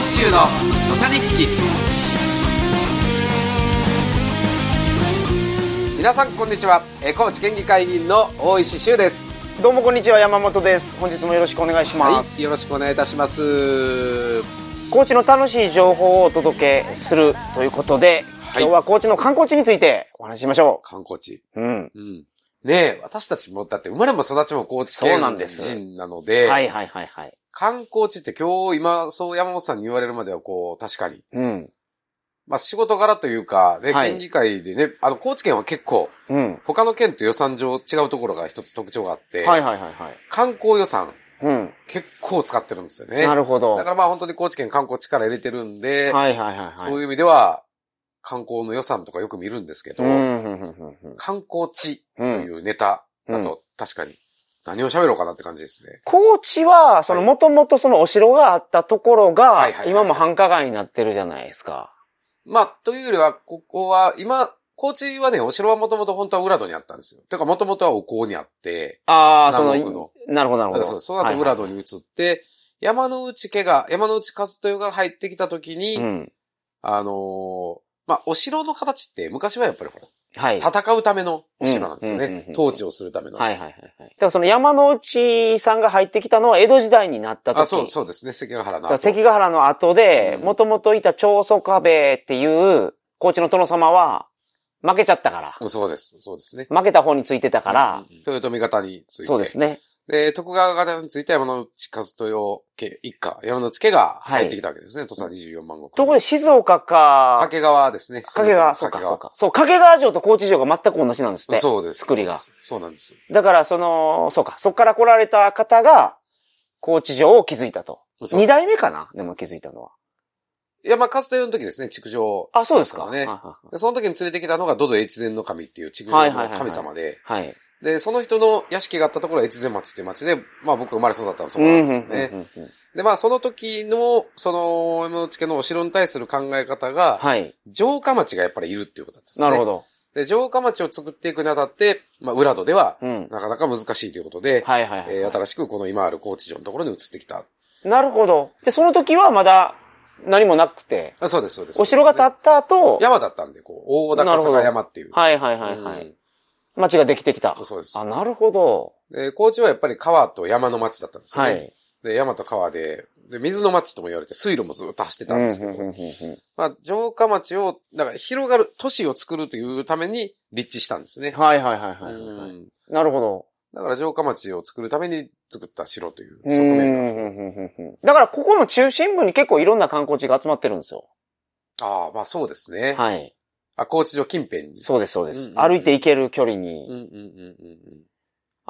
石州の土佐日記。皆さんこんにちは。えー高知県議会議員の大石修です。どうもこんにちは。山本です。本日もよろしくお願いします、はいよろしくお願いいたします。高知の楽しい情報をお届けするということで、はい。今日は高知の観光地についてお話ししましょ観光地。ううん。うん。ねえ私たちもだって生まれも育ちも高知そう県なんです。人なのではいはいはいはい観光地って今日今そう山本さんに言われるまではこう確かに。うん。まあ仕事柄というか、ね、はい。県議会でね、あの、高知県は結構、うん。他の県と予算上違うところが一つ特徴があって、はいはいはいはい。観光予算うん。結構使ってるんですよね。なるほど。だからまあ本当に高知県観光力入れてるんで、はいはいはいはい。そういう意味では、観光の予算とかよく見るんですけど、うん観光地とうんいうネタだと確かに何を喋ろうかなって感じですね。高知は、その、はいもともとそのお城があったところがはいはいは、い今も繁華街になってるじゃないですか。まあ、というよりは、ここは、今、高知はね、お城はもともと本当は浦戸にあったんですよ。てか、もともとはお香にあって、ああ、その、なるほどなるほど。そうその後浦戸に移って、山の内家が、山の内和豊が入ってきた時に、うん。あのーまあ、お城の形って昔はやっぱりほら、はい。戦うためのお城なんですようんうんうんうん。ね統治をするための。はいはいはいはい。だからその山の内さんが入ってきたのは江戸時代になった時。あ、そう、そうですね。関ヶ原の後。関ヶ原の後で、うんもともといた長宗壁っていう、高知の殿様は、負けちゃったから。うんそうです。そうですね。負けた方についてたから、うん豊臣方について。そうですね。で、徳川方について山の内和豊家一家、山の内家が入ってきたわけですね。土佐24万石。ところで静岡か、掛川ですね。掛川、そうか、掛川そうか。そう、掛川城と高知城が全く同じなんですって。そうです。作りがそうなんです。だから、その、そうか、そっから来られた方が、高知城を築いたと。二代目かな？でも築いたのは。いや、まあ、和豊の時ですね、築城。あ、そうですか。ねはい。はで、その時に連れてきたのが、ドド越前の神っていう築城のはいはいはいはい神様で、いはい。で、その人の屋敷があったところは越前町っていう町で、まあ僕が生まれ育ったのはそこなんですよね。で、まあその時の、その、山内家のお城に対する考え方が、はい。城下町がやっぱりいるっていうことだったんですね。なるほど。で、城下町を作っていくにあたって、まあ浦戸では、うん。なかなか難しいということで、はいはいはい。えー新しくこの今ある高知城のところに移ってきた。なるほど。で、その時はまだ何もなくて、あそうです、そうです。お城が建っった後、山だったんで、こう、大高坂山っていう。はいはいはいはい。うん町ができてきた。そうですあ、。なるほど。で、高知はやっぱり川と山の町だったんですよね。はい。で、山と川で、で、水の町とも言われて、水路もずっと走ってたんですけど、まあ、城下町を、だから広がる、都市を作るというために立地したんですね。はいはいはいはい。うんなるほど。だから城下町を作るために作った城といううん側面が。だからここの中心部に結構いろんな観光地が集まってるんですよ。ああ、まあそうですね。はい。あ、高知城近辺に。そうですそうです。うんうんうん歩いて行ける距離うんに。うんうんうん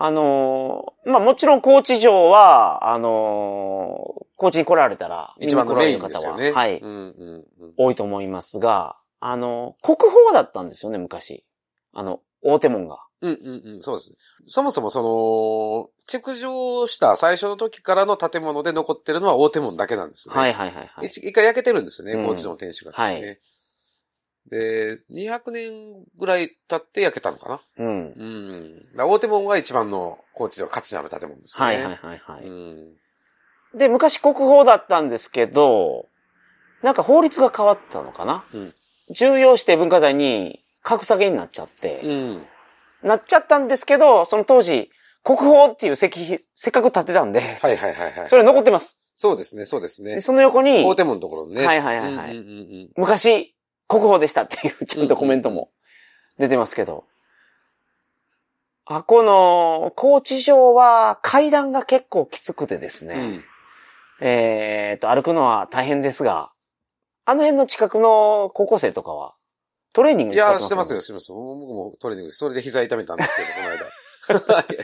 あのーまあもちろん高知城は、あのー高知に来られたら、うん。一番のメインですよね。られる方は、はい、うんうんうん。多いと思いますが、あのー国宝だったんですよね、昔。あの、大手門が。うんうんうん、そうです。そもそもその、築城した最初の時からの建物で残ってるのは大手門だけなんですね。はいはいはいはい。一一回焼けてるんですよね、うん高知の天守が、ね。はいで、200年ぐらい経って焼けたのかな？うん。うん。大手門が一番の高知では価値のある建物ですね。はいはいはいはい。うん。で、昔国宝だったんですけど、なんか法律が変わったのかな、うん重要指定文化財に格下げになっちゃって、うん。なっちゃったんですけど、その当時、国宝っていう石碑、せっかく建てたんで、はいはいはいはい。それ残ってます。そうですね、そうですでね。その横に、大手門のところにね。はいはいはいはいうんうん昔、国宝でしたっていう、ちゃんとコメントも出てますけど。あ、この、高知城は階段が結構きつくてですね。うん。えっと、歩くのは大変ですが、あの辺の近くの高校生とかは、トレーニングいや、に使ってますしてますよ、してますよ。僕もトレーニングそれで膝痛めたんですけど、この間。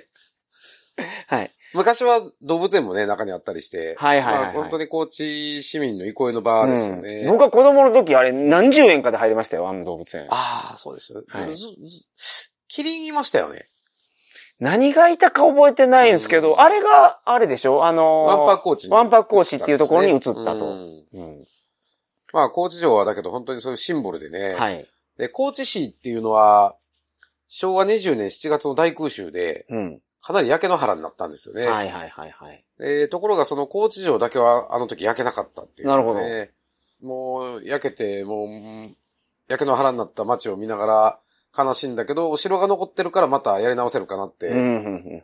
はい。昔は動物園もね、中にあったりして。はいはいはいはいまあ本当に高知市民の憩いの場ですよね。うん僕は子供の時あれ何十円かで入りましたよ、あの動物園。ああ、そうですよ。はいずずキリンいましたよね。何がいたか覚えてないんですけど、うんあれが、あれでしょ？あのーワンパーコーチにワンパーコーチっていうところに移ったと。うんうんまあ、高知城はだけど本当にそういうシンボルでね。はい。で、高知市っていうのは、昭和20年7月の大空襲で、うん。かなり焼け野原になったんですよね。はいはいはいはい。えーところがその高知城だけはあの時焼けなかったっていう、ね。なるほどもう焼けて、もう、うん焼け野原になった街を見ながら悲しいんだけど、お城が残ってるからまたやり直せるかなって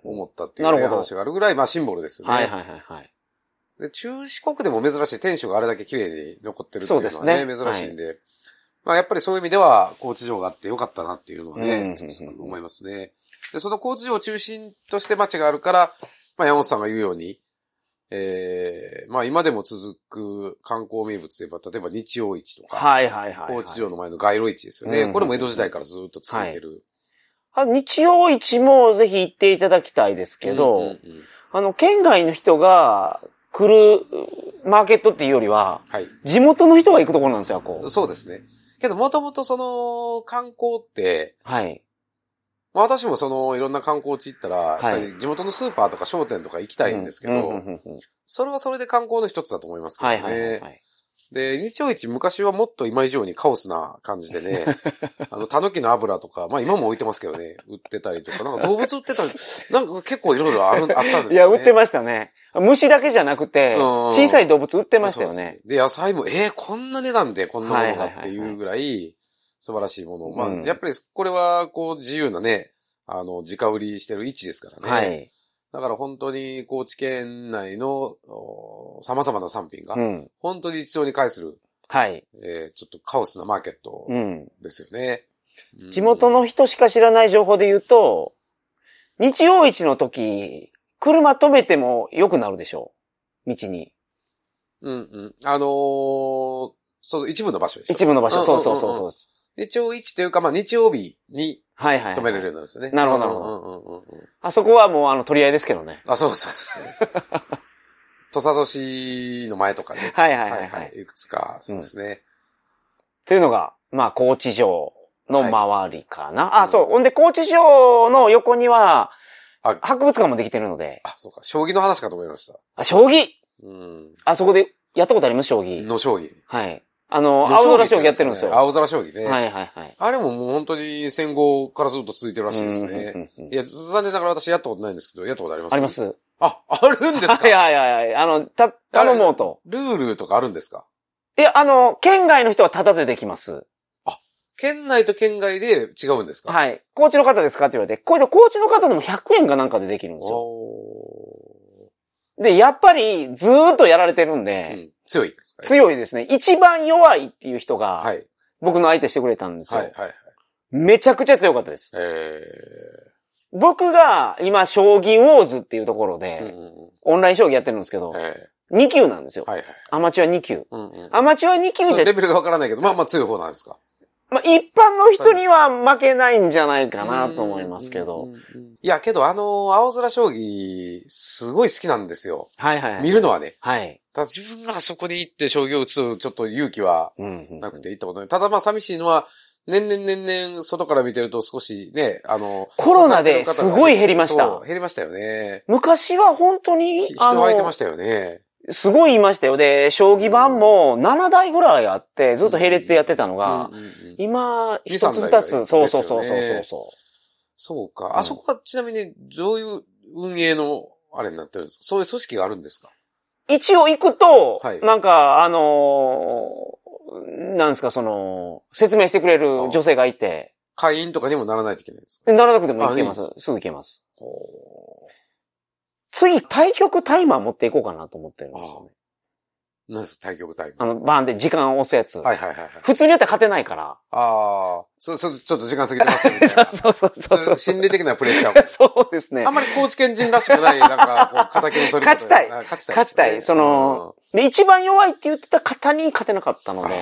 思ったっていう、ね話があるぐらい、まあシンボルですよね。はいはいはいはい。で中四国でも珍しい天守があれだけ綺麗に残ってるっていうのはね、ね珍しいんで、まあやっぱりそういう意味では高知城があってよかったなっていうのはね、つくづく思いますね。で、その高知城を中心として街があるから、まあ山本さんが言うように、えー、まあ今でも続く観光名物といえば、例えば日曜市とか、はいはいはいはい。高知城の前の街路市ですよね。うんこれも江戸時代からずっと続いてる。あ日曜市もぜひ行っていただきたいですけど、うんうんうんあの、県外の人が来るマーケットっていうよりは、はい。地元の人が行くところなんですよ、こう。そうですね。けど、もともとその、観光って、はい。まあ私もその、いろんな観光地行ったら、いやっぱり地元のスーパーとか商店とか行きたいんですけど、それはそれで観光の一つだと思いますけどね。はいはいはいはい。で、日曜市昔はもっと今以上にカオスな感じでね、あの、タヌキの油とか、まあ今も置いてますけどね、売ってたりとか、なんか動物売ってたり、なんか結構いろいろある、あったんですいや、よね。売ってましたね。虫だけじゃなくて、うん小さい動物売ってましたよね。で野菜も、えー、こんな値段でこんなものがっていうぐらい素晴らしいもの。まあ、うんやっぱりこれは、こう、自由なね、あの、直売りしてる位置ですからね。はい。だから本当に高知県内のお様々な産品が、うん。本当に一堂に会する、はい。えーちょっとカオスなマーケットうん。ですよね。うん地元の人しか知らない情報で言うと、日曜市の時、車止めても良くなるでしょう。道に。うんうん。あのーそう、一部の場所でした。一部の場所。うんそうそうそうそうです。日曜市というか、まあ日曜日にはいはい、はい。止めれるようになるんですよね。なるほどなるほど。あそこはもうあの取り合いですけどね。あ、そうそうですね。土佐市の前とかね。はいはいはいはい。いくつか、そうですね。というのが、まあ、高知城の周りかな。あ、うんそう。ほんで、高知城の横にはあ、博物館もできてるので、あ、そうか。将棋の話かと思いました。あ、将棋？うん。あそこでやったことあります？将棋。の将棋。はい。あの、青空将棋やってるんですよ。は青空将棋ね。いはいはい。あれももう本当に戦後からずっと続いてるらしいですね。いや、残念ながら私やったことないんですけど、やったことあります？あります。あ、あるんですか？はいはいはいはい。あの、た、頼もうと。ルールとかあるんですか？いや、あの、県外の人はタダでできます。県内と県外で違うんですか？い。はい。高知の方ですかって言われて、これで高知の方でも100円かなんかでできるんですよ。おで、やっぱりずーっとやられてるんーで、うん強いですか？強いですね。一番弱いっていう人が、はい。僕の相手してくれたんですよ。はい、はい、はい。めちゃくちゃ強かったです。え僕が今、将棋ウォーズっていうところー。で、うんオンライン将棋やってるんですけど、え2級なんですよ。ーはい、はい。アマチュア2級。うんうん。アマチュア2級じゃそうレ、ベルがわからないけど、まあまあ強い方なんですか？まあ、一般の人には負けないんじゃないかなと思いますけど。いや、けどあの、青空将棋、すごい好きなんですよ。はいはいはい。見るのはね。はい。ただ自分がそこに行って将棋を打つ、ちょっと勇気はなくて行ったことない。ただまあ寂しいのは、年々年々外から見てると少しね、あの、コロナですごい減りました減りましたよね。昔は本当に、人空いてましたよね。すごいいましたよ。で、将棋盤も7台ぐらいあって、ずっと並列でやってたのが、今、二一つ二つ、そうそうそうそうそそうか。うんあそこはちなみにどういう運営のあれになってるんですかそういう組織があるんですかう。一応行くと、はいなんか、あのーなんですか、その、説明してくれる女性がいて、会員とかにもならないといけないんですか？でならなくても行けまあいいす。すぐ行けます。ほ次、対局タイマー持っていこうかなと思ってるんですよね。うなんです対局タイム。あの、バーンで時間を押すやつ。はいはいはいはい。普通にやったら勝てないから。ああ、そう、そう、ちょっと時間過ぎてますよみたいな。そうそうそうそう心理的なプレッシャーも。そうですねあん。まり高知県人らしくない、なんか、こう、敵の取り方勝ちたいあ勝ちたい、勝ちたいその、で、一番弱いって言ってた方に勝てなかったのうん、で、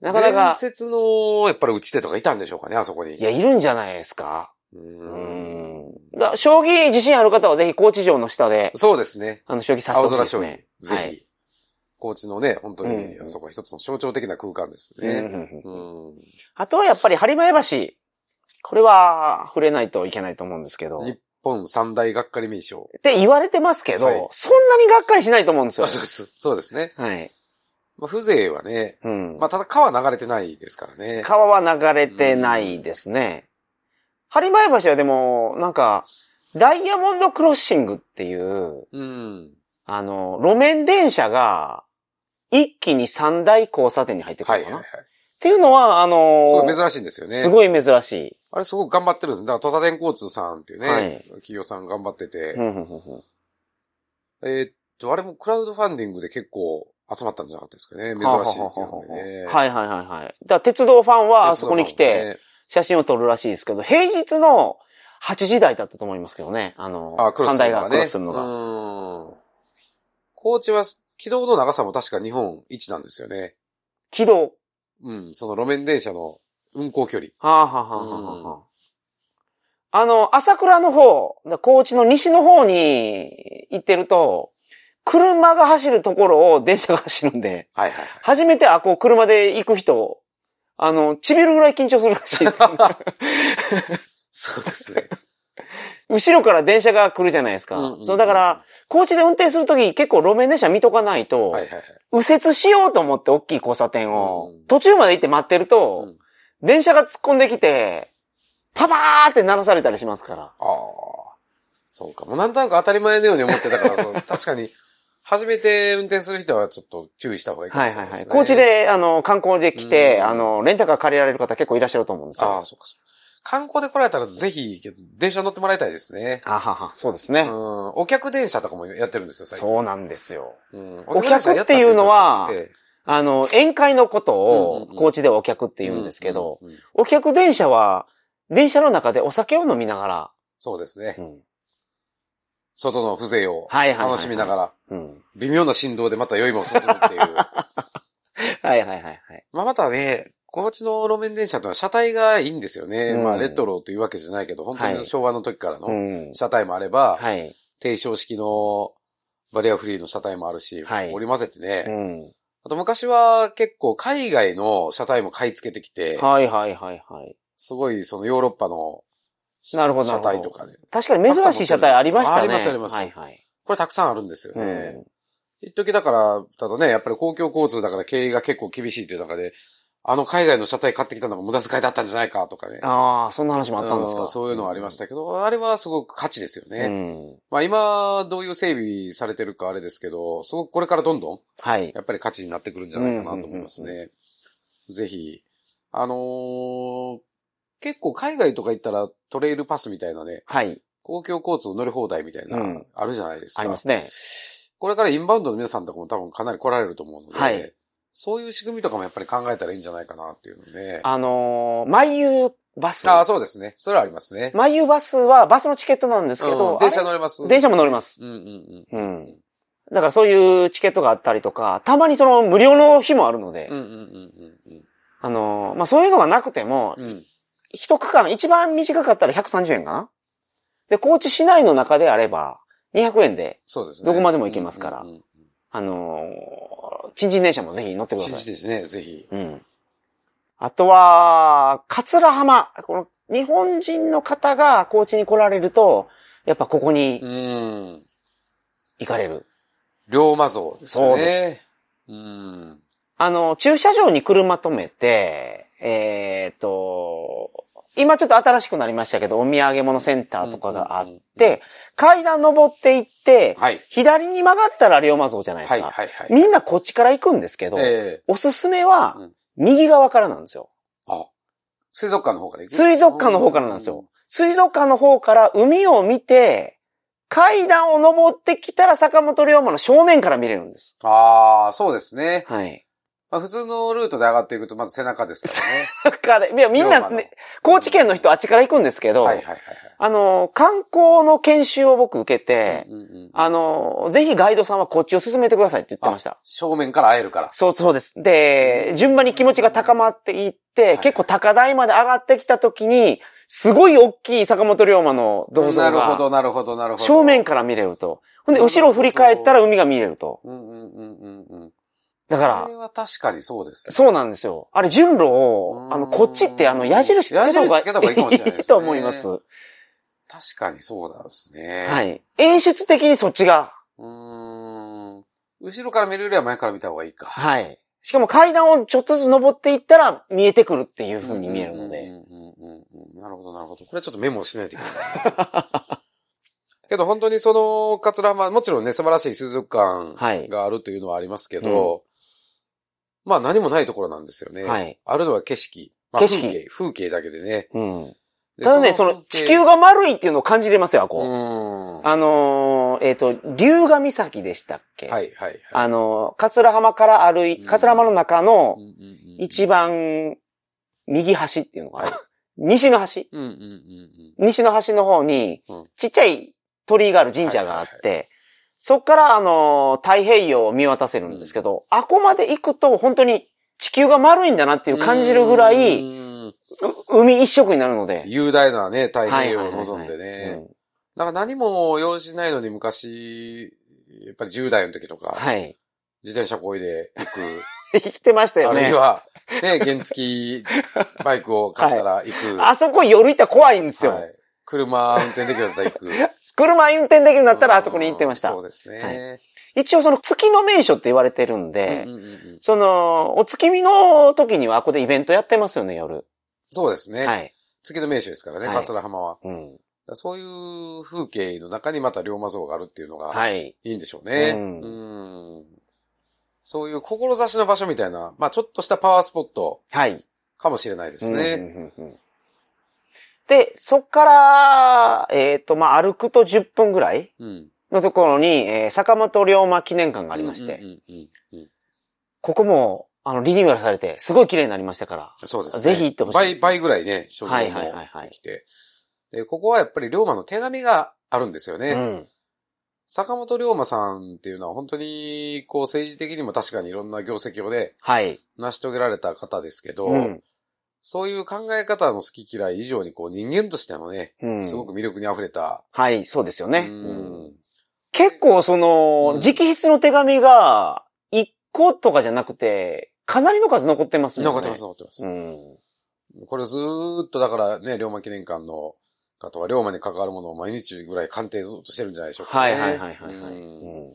ななかなか、伝説の、やっぱり打ち手とかいたんでしょうかね、あそこに。いや、いるんじゃないですか。う。うんん。だ将棋自信ある方はぜひ高知城の下で、そうですね。あの、将棋指してほしい青空将棋ですね。。ぜはいひ。高知のね、本当に、うんあそこは一つの象徴的な空間ですうんうんね。うんうん。あとはやっぱり播磨橋。これは触れないといけないと思うんですけど。っ日本三大がっかり名称。て言われてますけど、はいそんなにがっかりしないと思うんですよあ、。そうです。そうですね。はい。まあ、風情はね、うん。まあ、ただ川流れてないですからね。川は流れてないですね。播磨橋はでも、なんか、ダイヤモンドクロッシングっていう、うん。あの、路面電車が、一気に三大交差点に入ってくるのかな、はいはいはい。っていうのは、あのすごい珍しいんですよね。すごい珍しい。あれすごく頑張ってるんです。だから、土佐電交通さんっていうね、はい企業さん頑張ってて、うんうんうんうんえーっと、あれもクラウドファンディングで結構集まったんじゃなかったですかね。珍しいっていうのでね。はいはいはいはい。だから鉄道ファンはあそこに来て写真を撮るらしいですけど、平日の8時台だったと思いますけどね。あの、三台が。クロスするのが。うん。高知は軌道の長さも確か日本一なんですよね。軌道。うん、その路面電車の運行距離。はあ、はあはあはあはあ、あの、朝倉の方、高知の西の方に行ってると、車が走るところを電車が走るんで、はいはいはい。初めてあ、こう車で行く人、あの、ちびるぐらい緊張するらしいです そうですね。後ろから電車が来るじゃないですか。うんうんうんそう、だから、高知で運転するとき結構路面電車見とかないと、はいはいはい。右折しようと思って大きい交差点を、うん途中まで行って待ってると、うん電車が突っ込んできて、パパーって鳴らされたりしますから。ああ。そうか。もうなんとなく当たり前のように思ってたから、そう 確かに、初めて運転する人はちょっと注意した方がいいかもはいはいはい。しれないですね。高知。で、あの、観光で来て、うんあの、レンタカー借りられる方結構いらっしゃると思うんですよ。ああ、そうかそうか。観光で来られたらぜひ、電車乗ってもらいたいですね。あはは、そうですね。うん。お客電車とかもやってるんですよ、最近。そうなんですよ。うん。お客っていうのはええあの、宴会のことをうん高知ではお客って言うんですけど、お客電車は、電車の中でお酒を飲みながら、そうですねう。ん。外の風情を楽しみながら、うん。微妙な振動でまた酔いも進むっていう。はいはいはいはい。まあまたね、高知の路面電車とは車体がいいんですよね。うんまあレトロというわけじゃないけど、本当はいに昭和の時からうのん。車体もあれば、はい。低床式のバリアフリーの車体もあるし、はい織り交ぜてね。うん。あと昔は結構海外の車体も買い付けてきて、はいはいはいはい。すごいそのヨーロッパのなるほどな車体とかね。確かに珍しい車体ありましたね。ありますありますはいはい。これたくさんあるんですようね。ん。一時だから、ただね、やっぱり公共交通だから経営が結構厳しいという中で、あの海外の車体買ってきたのが無駄遣いだったんじゃないかとかね。ああ、そんな話もあったんですか？うんそういうのはありましたけど、あれはすごく価値ですよね。うん。まあ今、どういう整備されてるかあれですけど、すごくこれからどんどん、はい。やっぱり価値になってくるんじゃないかなと思いますうんうんね。ぜひ、あのー結構海外とか行ったらトレイルパスみたいなね、はい。公共交通乗り放題みたいな、うんあるじゃないですか。ありますね。これからインバウンドの皆さんとかも多分かなり来られると思うので、はいそういう仕組みとかもやっぱり考えたらいいんじゃないかなっていうので。あのー、毎遊バス。ああ、そうですね。それはありますね。毎遊バスはバスのチケットなんですけど、うん電車乗れます。電車も乗れます。うんうんううん。ん。だからそういうチケットがあったりとか、たまにその無料の日もあるので、うんうんうんうんあのー、まあ、そういうのがなくても、うん。うん。一区間、一番短かったら130円かな？で、高知市内の中であれば、200円で、そうですね。どこまでも行けますからうんうんうんあのー、チンチン電車もぜひ乗ってくだ新さい。地ですね、ぜひ。うん。あとは、桂浜。この、日本人の方が高知に来られると、やっぱここにうん。行かれる。龍馬像ですよね。そうですうん。あの、駐車場に車止めて、えーっと、今ちょっと新しくなりましたけど、お土産物センターとかがあって、階段登っていって、はい。左に曲がったら龍馬像じゃないではい、すか。はい、はい。みんなこっちから行くんですけど、ええおすすめはうん、右側からなんですよ。あ、水族館の方から行く水族館の方からなんですよ。。水族館の方から海を見て、階段を登ってきたら坂本龍馬の正面から見れるんです。ああ、そうですね。はい。まあ、普通のルートで上がっていくと、まず背中ですからね。だから、いや、みんなね、高知県の人あっちから行くんですけど、はい、はい、はいあの、観光の研修を僕受けて、うんうんうんあの、ぜひガイドさんはこっちを進めてくださいって言ってました。正面から会えるから。そうそうです。で、順番に気持ちが高まっていって、い結構高台まで上がってきた時に、すごい大きい坂本龍馬の銅像が、なるほど、なるほど、なるほど。正面から見れると。ほんで、後ろ振り返ったら海が見れると。うんうんうんうんうん。だからそれは確かにそうですね。そうなんですよ。あれ、順路を、あの、こっちって、あの、矢印つけた方矢印つけた方がいいかもしれないですねいいと思います。は確かにそうなんですね。い。演出的にそっちが、うーん。後ろから見るよりは前から見た方がいいか。はい。しかも階段をちょっとずつ登っていったら見えてくるっていう風に見えるので。うんうんうんなるほど、なるほど。これちょっとメモしないといけない。けど本当にその、桂浜、もちろんね、素晴らしい水族はい館があるというのはありますけど、まあ何もないところなんですよね。はいあるのは景色。まあ、景色風景、風景だけでね。うん。でただね、その、地球、が丸いっていうのを感じれますよ、あこ。うん。はあのーえっ、と、龍ヶ岬でしたっけ？い、はい、はい。あのー、桂浜から歩い、うん桂浜の中の一番右端っていうのかな、はい 西の端？うんうんうんうん。西の端の方にうん、ちっちゃい鳥居がある神社があっはいて、そっからあのー、太平洋を見渡せるんですけど、あこまで行くと本当に地球が丸いんだなっていう感じるぐらうい、海一色になるので。雄大なね、太平洋をはいはいはいはい望んでね。うんだから何も用事ないのに昔、やっぱり10代の時とか、はい。自転車こいで行く。生きてましたよねあるい。は、ね、原付きバイクを買ったら行く。あそこ夜行ったら怖いんですよ。はい車運転できるんだったら行く。車運転できるようになったらあそこに行ってましたうん。そうですね。一応その月の名所って言われてるんで、うんうんうんうんその、お月見の時にはあここでイベントやってますよね、夜。そうですね。はい。月の名所ですからね、はい桂浜は。うん。そういう風景の中にまた龍馬像があるっていうのが、はい。いいんでしょうね。うんうんそういう志の場所みたいな、まあちょっとしたパワースポットはい。かもしれないですうんね。うんうんうんで、そっから、えっ、と、まあ、歩くと10分ぐらいうん。のところに、えー坂本龍馬記念館がありまして、うんうんうんうんここも、あの、リニューアルされて、すごい綺麗になりましたから。そうですね。ぜひ行ってほしいです倍、倍ぐらいね、正直もはいはいはいはいできて。で、ここはやっぱり龍馬の手紙があるんですよね。うん。坂本龍馬さんっていうのは本当に、こう政治的にも確かにいろんな業績をね、はい。成し遂げられた方ですけど、うん。そういう考え方の好き嫌い以上にこう人間としてのね、うん。すごく魅力に溢れた。はい、そうですよね。うん結構その、うん直筆の手紙が、1個とかじゃなくて、かなりの数残ってますね。残ってます、残ってます。うん。これずーっとだからね、龍馬記念館の方は龍馬に関わるものを毎日ぐらい鑑定ずっとしてるんじゃないでしょうか、ね。はいはいはいはい、はいうんうん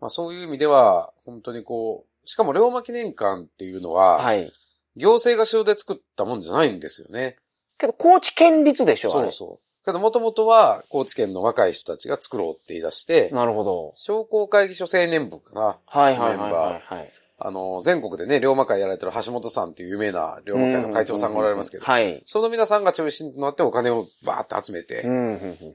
まあ、そういう意味では、本当にこう、しかも龍馬記念館っていうのは、はい。行政が主導で作ったもんじゃないんですよね。けど、高知県立でしょそうそう。けど、もともとは、高知県の若い人たちが作ろうって言い出して、なるほど。商工会議所青年部かな。はいはいはいメンバはい、はい。あの、全国でね、龍馬会やられてる橋本さんっていう有名な龍馬会の会長さんがおられますけど、はい。その皆さんが中心となってお金をバーって集めて、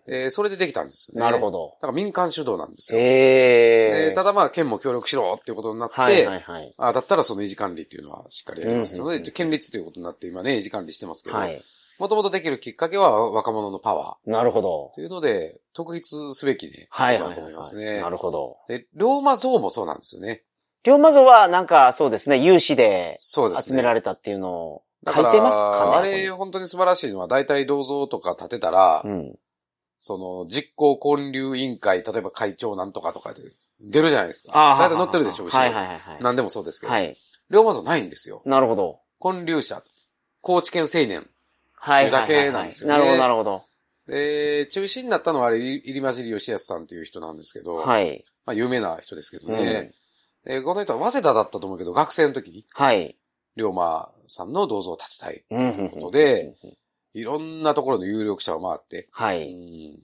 えーそれでできたんですよね。なるほ。ど。だから民間主導なんですよ。ええでただまあ、県も協力しろっていうことになって、はいはいはい。あだったらその維持管理っていうのはしっかりやりますので、県立ということになって今ね、維持管理してますけど、はい。もともとできるきっかけは若者のパワーなるほど。というので、特筆すべきね、はいだと思いますね。なるほど。で、龍馬像もそうなんですよね。龍馬像はなんかそうですね、有志で。集められたっていうのを書いてますかね。あれ、本当に素晴らしいのは、大体銅像とか建てたら、うん。その、実行建立委員会、例えば会長なんとかとかで出るじゃないですか。ああ。大体載ってるでしょ、後ろ。はいはいはいはい。何でもそうですけど。はい。龍馬像ないんですよ。なるほど。建立者、高知県青年。はいだけなんですよねなるほどなるほど。で、中心になったのはあれ、入間尻義康さんっていう人なんですけど、はい。まあ有名な人ですけどうんね。でこの人は早稲田だったと思うけど、学生の時に、はい。龍馬さんの銅像を建てたい。うんうことで、いろんなところの有力者を回って、うはい。ん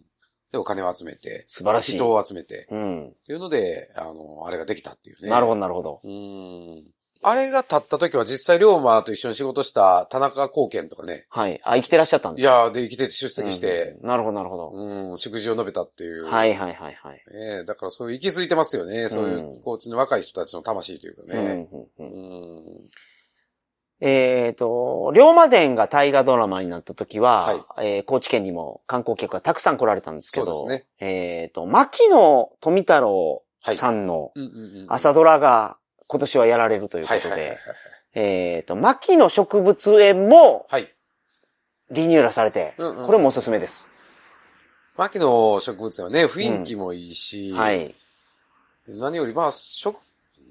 で、お金を集めて、素晴らしい。人を集めて、うん。っていうので、あの、あれができたっていうね。なるほどなるほど。うん。あれが立った時は実際龍馬と一緒に仕事した田中貢献とかね。はい。あ、生きてらっしゃったんですか？いやーで生きてて出席して、うんなるほどなるほど。うん、祝辞を述べたっていう。はいはいはいはい。ねだからそういう息づいてますよね。そういう、高知の若い人たちの魂というかね。うんうんううんん。えっと、龍馬伝が大河ドラマになった時は、はいえー高知県にも観光客がたくさん来られたんですけど、そうですえっと、牧野富太郎さんの。朝ドラが今年はやられるということで、。えっと、牧野植物園もはい。リニューアルされて、うんうんこれもおすすめです。牧野植物園はね、雰囲気もいいし、はい。何より、まあ、食、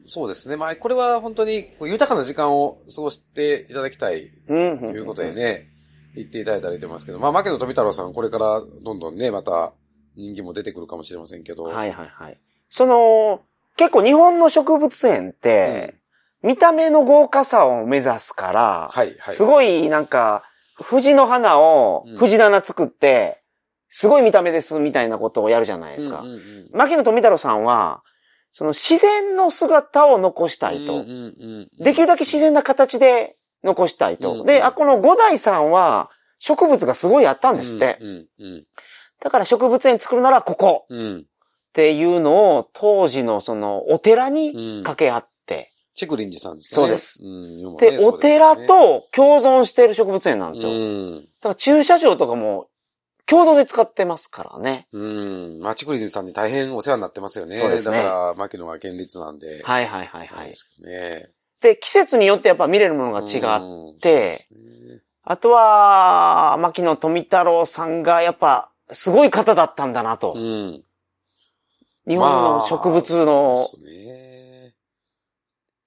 そうですね。まあ、これは本当に豊かな時間を過ごしていただきたいうんということでね、言っていただいたらいいと思いますけど、まあ、牧野富太郎さん、これからどんどんね、また人気も出てくるかもしれませんけど、はいはいはい。その、結構日本の植物園って、見た目の豪華さを目指すから、はいはい。すごいなんか、藤の花をうん藤棚作って、すごい見た目ですみたいなことをやるじゃないですか。うんうんうん牧野富太郎さんは、その自然の姿を残したいと。うんうんうんうんできるだけ自然な形で残したいと。うんで、あ、この五代さんは植物がすごいあったんですって。うんうんだから植物園作るならここうんうん。っていうのを当時のそのお寺にうん掛け合って。チェクリンジさんですね。そうですうん。で、ねお寺、と共存している植物園なんですよ。そうですよねだから駐車場とかも共同で使ってますからね。うん。うん。まあ、チェクリンジさんに大変お世話になってますよね。そうですねだから、牧野は県立なんで。はいはいはいはいで。すね。で、季節によってやっぱ見れるものが違ってねあとは、牧野富太郎さんがやっぱ、すごい方だったんだなと。うん。日本の植物の、そうですね。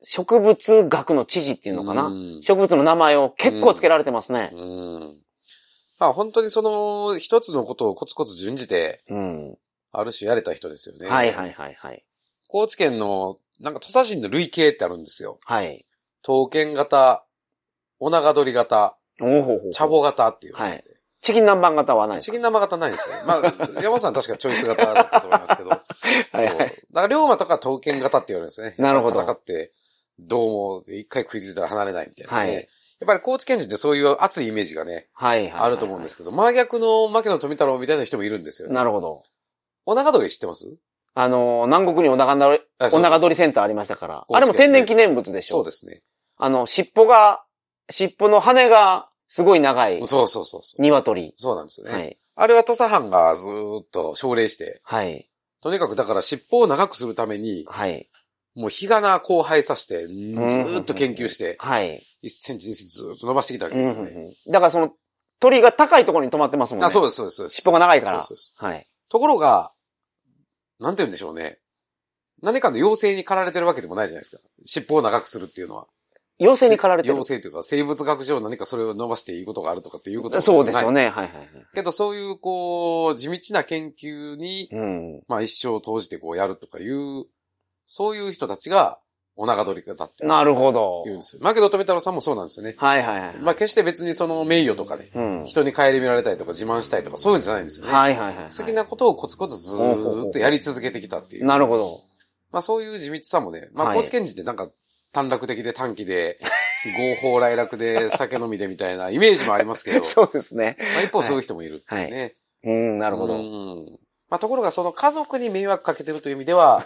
植物学の知事っていうのかな、うん植物の名前を結構つけられてますね。うん。まあ本当にその一つのことをコツコツ順じて、うん。ある種やれた人ですよね。はいはいはいはい。高知県の、なんか土佐人の類型ってあるんですよ。はい。刀剣型、お長鳥型、おほほほ茶棒型っていうのがあって。チキン南蛮型はないチキン生型ないんですよ。まあ、山本さん確かチョイス型だったと思いますけど。はいはいそう。だから、龍馬とか刀剣型って言われるんですね。なるほど戦って、どうも、一回食いついたら離れないみたいなね。はいやっぱり高知県人ってそういう熱いイメージがね、はいはいはい。あると思うんですけど、真逆の牧野富太郎みたいな人もいるんですよね。なるほど。お長鳥知ってます？あのー、南国にお長鳥、お長鳥センターありましたから。あれも天然記念物でしょそうですね。あの、尻尾が、尻尾の羽がすごい長いそうそうそうそう。鶏。そうなんですよね。はい。あれは土佐藩がずーっと奨励して、はい。とにかくだから尻尾を長くするために、はい。もう日がな交配させて、ずーっと研究して、はい。1センチ2センチずーっと伸ばしてきたわけうんですよね。うんうんだからその、鳥が高いところに止まってますもんね。あ、そうです、そうです、そうです。尻尾が長いから。そうですはい。ところが、なんて言うんでしょうね。何かの妖精に駆られてるわけでもないじゃないですか。尻尾を長くするっていうのは。妖精に駆られてる。妖精というか、生物学上何かそれを伸ばしていいことがあるとかっていうことそうですよね。ね。はいはいはい。けどそういう、こう、地道な研究に、うん。まあ一生を投じてこうやるとかいう、そういう人たちが、お長鳥方ってなるほど。言うんですよ。牧野富太郎さんもそうなんですよね。はいはいはい。まあ決して別にその名誉とかね、うん。人に顧みられたいとか自慢したいとかそういうんじゃないんですよね。はいはいはいはい。好きなことをコツコツずーっとやり続けてきたっていう。なるほど。まあそういう地道さもね、まあはい高知県人ってなんか短絡的で短気で、合法来楽で酒飲みでみたいなイメージもありますけど、そうですね。まあ一方そういう人もいるっていうね。うん、なるほうど。んまあところがその家族に迷惑かけてるという意味では、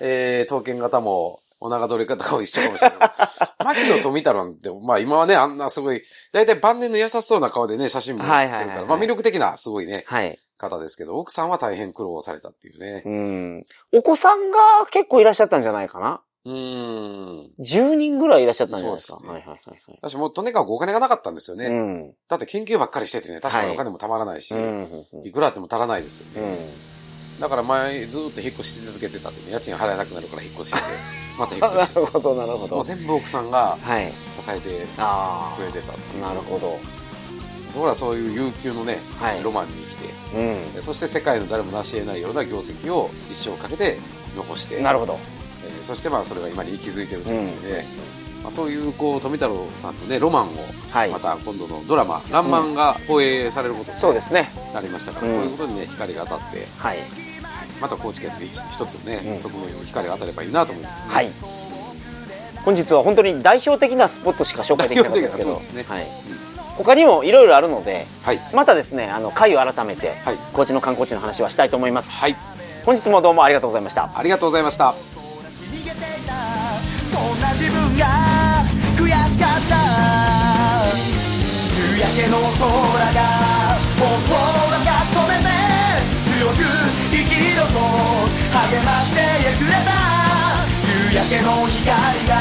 えー、刀剣型も、お長取り方も一緒かもしれない。牧野富太郎って、まあ今はね、あんなすごい、だいたい晩年の優しそうな顔でね、写真も写ってるから、はいはいはいはいまあ魅力的なすごいね、はい。方ですけど、奥さんは大変苦労されたっていうね。うん。お子さんが結構いらっしゃったんじゃないかなうーん。?10 人ぐらいいらっしゃったんじゃないですか。そうですねはいはいはいはい。私もうとにかくお金がなかったんですよね。うん。だって研究ばっかりしててね、確かにお金もたまらないし、うん。いくらあっても足らないですよね。うん。だから前ずーっと引っ越し続けてたってね、家賃払えなくなるから引っ越しして、また引っな越ししてる。ほど、なるほどもう。全部奥さんがはい。支えてあくれてたっていあ。う。なるほど。ところがそういう悠久のね、はいロマンに生きて、うそして世界の誰も成し得ないような業績を一生かけて残して、ん。なるほど。えーそしてまあそれが今に息づいてるということで、まあ、そういうこう富太郎さんのねロマンをはいま。た今度のドラマ「らんまん」が放映されることにそうですね。なりましたから、うんこういうことにね光が当たって、はい。はいまた高知県で一一つのね、うん側面に光が当たればいいなと思いますね。はい。本日は本当に代表的なスポットしか紹介できなかったですけど、ねはい。他にもいろいろあるので、はいまたですね、あの、回を改めて、はい高知の観光地の話はしたいと思います。はい本日もどうもありがとうございました。ありがとうございました。悔しかった夕焼けの空が僕を赤く染めて強く生きろと励ましてくれた夕焼けの光が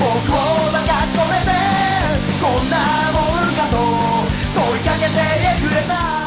僕を赤く染めてこんなもんかと問いかけてくれた